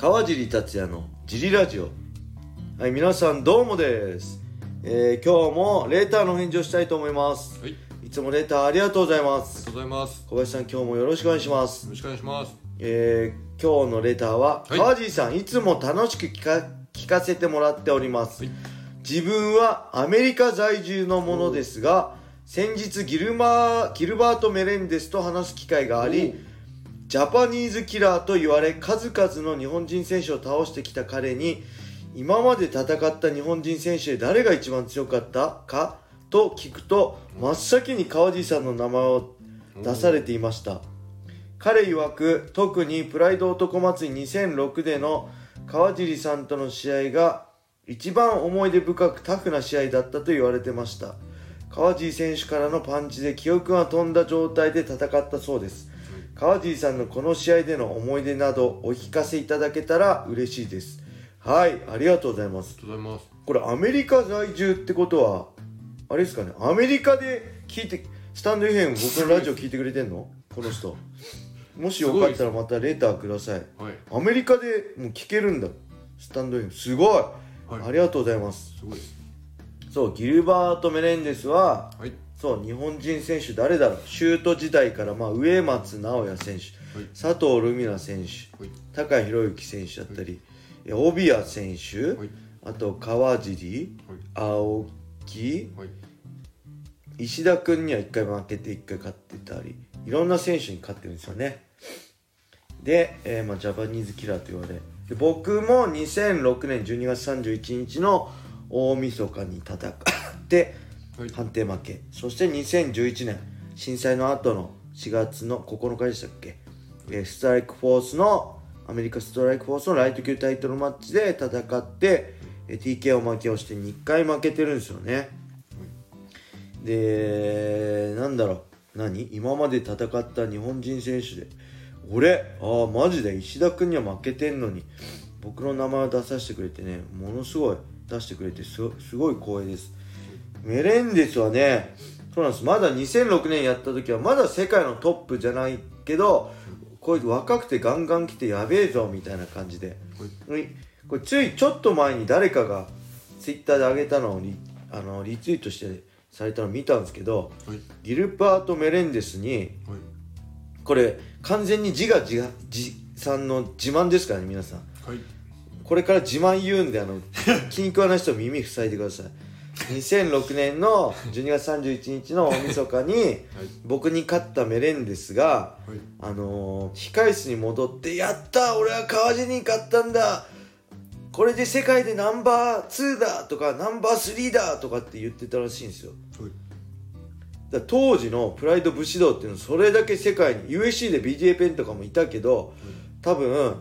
川尻達也のジリラジオ。はい皆さんどうもです、えー、今日もレーターの返事をしたいと思います。はい、ありいつもレーターありがとうございまがすとうございます。小林さん今日もよろしくお願いします。よろしくお願いします。えー、今日のレターは、はい。川尻さんいつも楽しく聞か聞かせてもらっております、はい。自分はアメリカ在住のものですが先日ギルマーギルバート・メレンデスと話す機会がありジャパニーズキラーと言われ数々の日本人選手を倒してきた彼に今まで戦った日本人選手で誰が一番強かったかと聞くと真っ先に川尻さんの名前を出されていました。彼曰く特にプライド男祭り2006での川尻さんとの試合が一番思い出深くタフな試合だったと言われてました。川尻選手からのパンチで記憶が飛んだ状態で戦ったそうです川尻さんのこの試合での思い出などお聞かせいただけたら嬉しいです。はいありがとうございます。ありがとうございます。これアメリカ在住ってことはあれですかね？アメリカで聞いてスタンド FM 僕のラジオ聞いてくれてんの？この人。もしよかったらまたレターください。はい、アメリカでもう聞けるんだ。スタンド FM すごい、はい。ありがとうございます。すごい。そうギルバート・メレンデスははい、そう日本人選手誰だろう。シュート時代から、まあ、植松直哉選手、はい。佐藤ルミナ選手はい、高井宏之選手だったり、え帯谷選手、はい、あと川尻はい、青木はい、石田君には1回負けて1回勝ってたりいろんな選手に勝ってるんですよね。で、えーまあ、ジャパニーズキラーと言われで僕も2006年12月31日の大晦日に戦ってはい、判定負け。そして2011年震災の後の4月の9日でしたっけ、えストライクフォースのアメリカストライクフォースのライト級タイトルマッチで戦って、えー TKO 負けをして2回負けてるんですよね。でなんだろう。何？今まで戦った日本人選手で。俺ああマジで石田君には負けてんのに。僕の名前を出させてくれてねものすごい出してくれてすすごい光栄です。メレンデスはねそうなんです。まだ2006年やった時はまだ世界のトップじゃないけどこういう若くてガンガン来てやべえぞみたいな感じで。これついちょっと前に誰かがツイッターで上げたのをリあのリツイートしてされたのを見たんですけどはい、ギルバート・メレンデスにはい、これ完全に自画自自賛の自慢ですからね皆さん。はい、これから自慢言うんであの 気に食わない人は耳塞いでください2006年の12月31日の大晦日に僕に勝ったメレンデスがはい、あのー控室に戻って「やった俺は川尻に勝ったんだこれで世界でナンバー2だ!」とか「ナンバー3だ!」とかって言ってたらしいんですよはい、だ当時のプライド武士道っていうのはそれだけ世界に USC で BJ ペンとかもいたけど多分、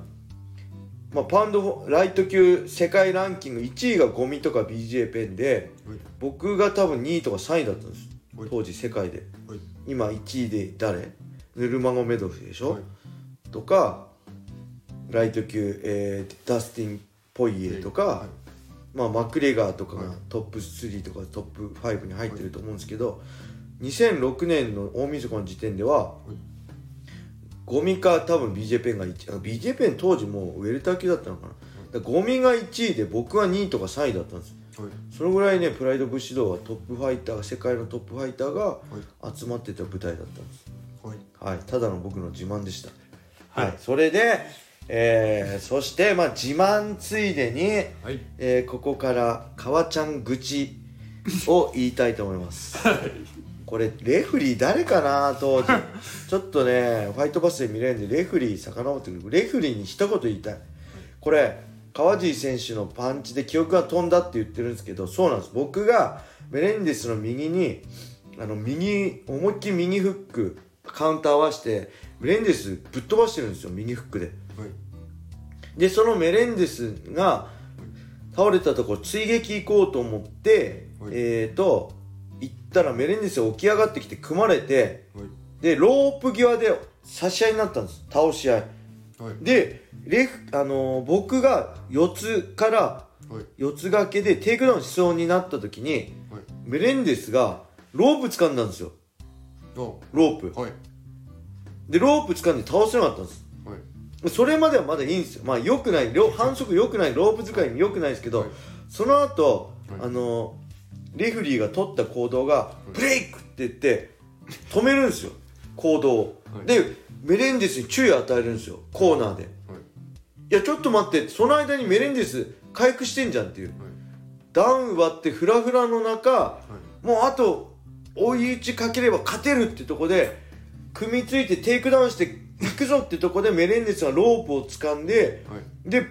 まあ、パウンドライト級世界ランキング1位がゴミとか BJ ペンではい、僕が多分2位とか3位だったんです。はい。当時世界で。はい、今1位で誰？ヌルマゴメドフでしょ、はい。とかライト級、えーダスティン・ポイエとか、はい。まあ、マクレガーとかがはい。トップ3とかトップ5に入ってると思うんですけど、2006年の大晦日の時点では、ゴミか多分 BJ ペンが1位 BJ ペン当時もうウェルター級だったのかな。ゴミが1位で僕は2位とか3位だったんです。はい、そのぐらいねプライド武士道はトップファイター世界のトップファイターがはい、集まってた舞台だったんです。はい、はい、ただの僕の自慢でした。ははい。い、それで、えーそして、まあ、自慢ついでに、はい、えーここから、川ちゃん愚痴を言いたいと思います。これ、レフリー誰かな、当時。ちょっとね、ファイトバスで見れるんで、レフリー遡ってくる。レフリーに一言言いたい。これ、川尻選手のパンチで記憶が飛んだって言ってるんですけど、そうなんです。僕がメレンデスの右に、あの、右、思いっきり右フック、カウンター合わせて、メレンデスぶっ飛ばしてるんですよ、右フックで。はい、で、そのメレンデスが倒れたところ追撃行こうと思って、はいえーと、行ったらメレンデスが起き上がってきて組まれて、はい、で、ロープ際で差し合いになったんです。倒し合い。はい、で、レフ、あのー僕が四つからはい、四つ掛けでテイクダウンしそうになった時に、はい、メレンデスがロープ掴んだんですよ。おロープ。はい、で、ロープ掴んで倒せなかったんです。はい、それまではまだいいんですよまあ良くない両反則良くないロープ使いも良くないですけど、はいその後、はいあのレフリーが取った行動が「ブレイク!」って言って止めるんですよ。行動を、はい。でメレンデスに注意を与えるんですよ。コーナーで、い、やちょっと待ってその間にメレンデス回復してんじゃんっていう。ダウン奪ってフラフラの中もうあと追い打ちかければ勝てるってとこで組みついてテイクダウンしていくぞってとこでメレンデスがロープを掴んではい。で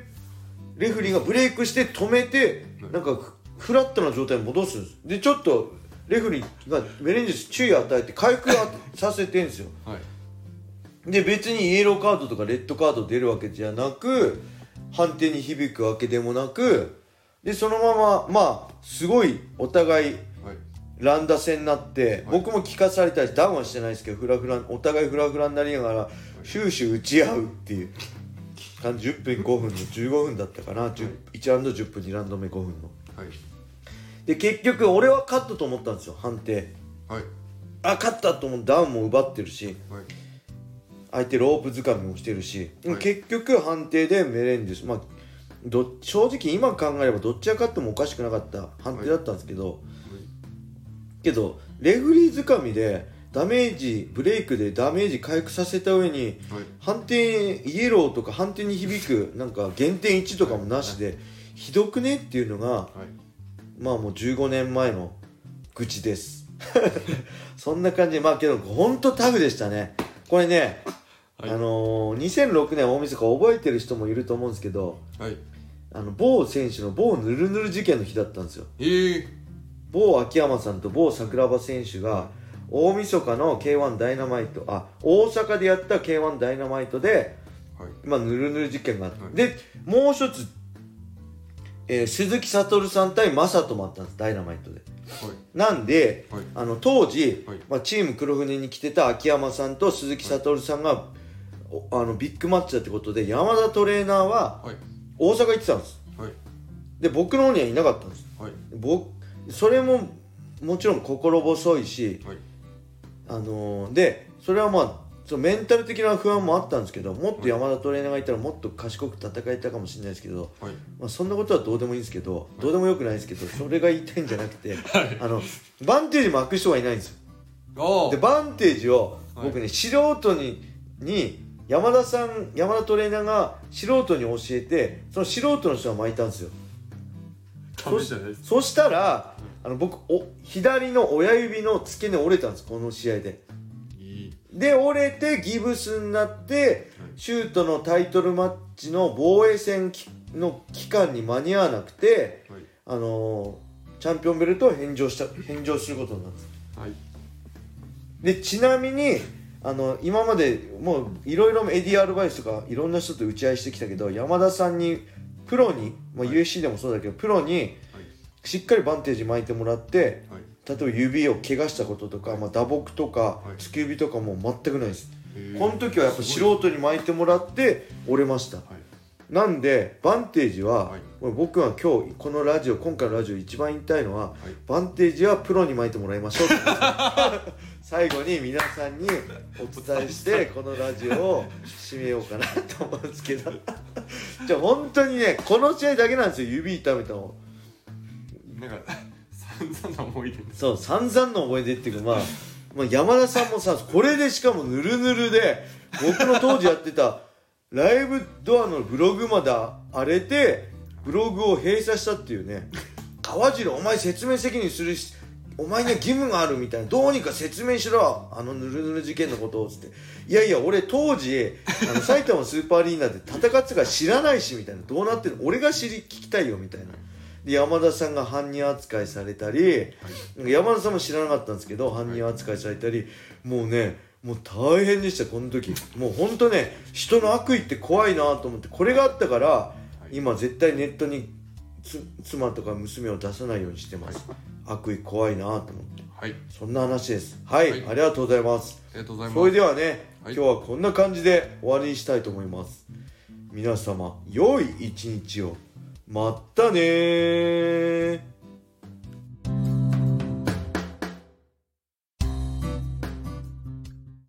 レフェリーがブレイクして止めてはい。なんかフフラットな状態に戻すんです。でちょっとレフェリーがメレンデス注意を与えて回復させてんですよ。はい。で別にイエローカードとかレッドカード出るわけじゃなく判定に響くわけでもなくでそのまままあすごいお互いはい。乱打戦になって、僕も聞かされたりダウンはしてないですけどフラフラお互いフラフラになりながら終始打ち合うっていう。感じ。10分5分の15分だったかな、10 1ラウンド10分2ラウンド目5分の。はいで結局俺は勝ったと思ったんですよ判定。はい。あ勝ったと思うダウンも奪ってるし。はい。相手ロープ掴みもしてるし、はい。結局判定でメレンデス。まあど正直今考えればどっちが勝ってもおかしくなかった判定だったんですけど、けどレフリー掴みでダメージブレイクでダメージ回復させた上にはい。判定イエローとか判定に響くなんか減点1とかもなしでひどくねっていうのがはいまあもう15年前の愚痴です。そんな感じ。でまあけど本当タフでしたね。これね、はい。あのー、2006年大晦日覚えてる人もいると思うんですけどはい。あの某選手の某ヌルヌル事件の日だったんですよ。ええ。某秋山さんと某桜庭選手が大晦日の k 1ダイナマイトあ大阪でやった k 1ダイナマイトではい。まあ、ぬるぬる事件があって、はい。でもう一つ、えー鈴木悟さん対正人もあったんですダイナマイトで。はい。なんで、はい。あの当時、はい。まあ、チーム黒船に来てた秋山さんと鈴木悟さんが、おあのビッグマッチだってことで山田トレーナーははい。大阪行ってたんです。はい。で僕の方にはいなかったんです。はい。僕それももちろん心細いし、はい。あのーでそれはまあそのメンタル的な不安もあったんですけどもっと山田トレーナーがいたらもっと賢く戦えたかもしれないですけど、はい。まあ、そんなことはどうでもいいんですけど、どうでもよくないですけどそれが言いたいんじゃなくて、あのバンテージ巻く人がいないんですよ。でバンテージをはい。僕ね、素人にに山田さん山田トレーナーが素人に教えてその素人の人が巻いたんですよ。ダメじゃないですそしたらあの僕お左の親指の付け根折れたんですこの試合で。いいで折れてギブスになってシュートのタイトルマッチの防衛戦きの期間に間に合わなくて、はい。あのーチャンピオンベルトを返上した返上することになった。はい。でちなみにあの今までもういろいろエディ・アルバイスとかいろんな人と打ち合いしてきたけど山田さんにプロに、まあ、はい。USC でもそうだけどプロにしっかりバンテージ巻いてもらってはい例えば指を怪我したこととか、まあ、打撲とかはい。突き指とかも全くないです。この時はやっぱ素人に巻いてもらって折れました。はい。なんでバンテージは、僕は今日このラジオ今回のラジオ一番言いたいのは、はい。バンテージはプロに巻いてもらいましょう 最後に皆さんにお伝えしてこのラジオを締めようかなと思うんですけど。じゃあ本当にねこの試合だけなんですよ指痛めたの。なんか散々な思い出そう散々の思い出っていうかまあ、まあ、山田さんもさこれでしかもぬるぬるで僕の当時やってたライブドアのブログまで荒れてブログを閉鎖したっていうね。川尻お前説明責任するしお前には義務があるみたいなどうにか説明しろあのぬるぬる事件のことをつって。いやいや俺当時あの埼玉スーパーアリーナで戦ってたから知らないしみたいな。どうなってるの？俺が知り聞きたいよみたいな。で山田さんが犯人扱いされたり、山田さんも知らなかったんですけど犯人扱いされたり、もうねもう大変でしたこの時。もう本当ね人の悪意って怖いなと思ってこれがあったから、今絶対ネットにつ妻とか娘を出さないようにしてます、悪意怖いなと思って。はい。そんな話です。はい、はい。ありがとうございます。ありがとうございます。それではね、はい。今日はこんな感じで終わりにしたいと思います。皆様良い一日をまったねー。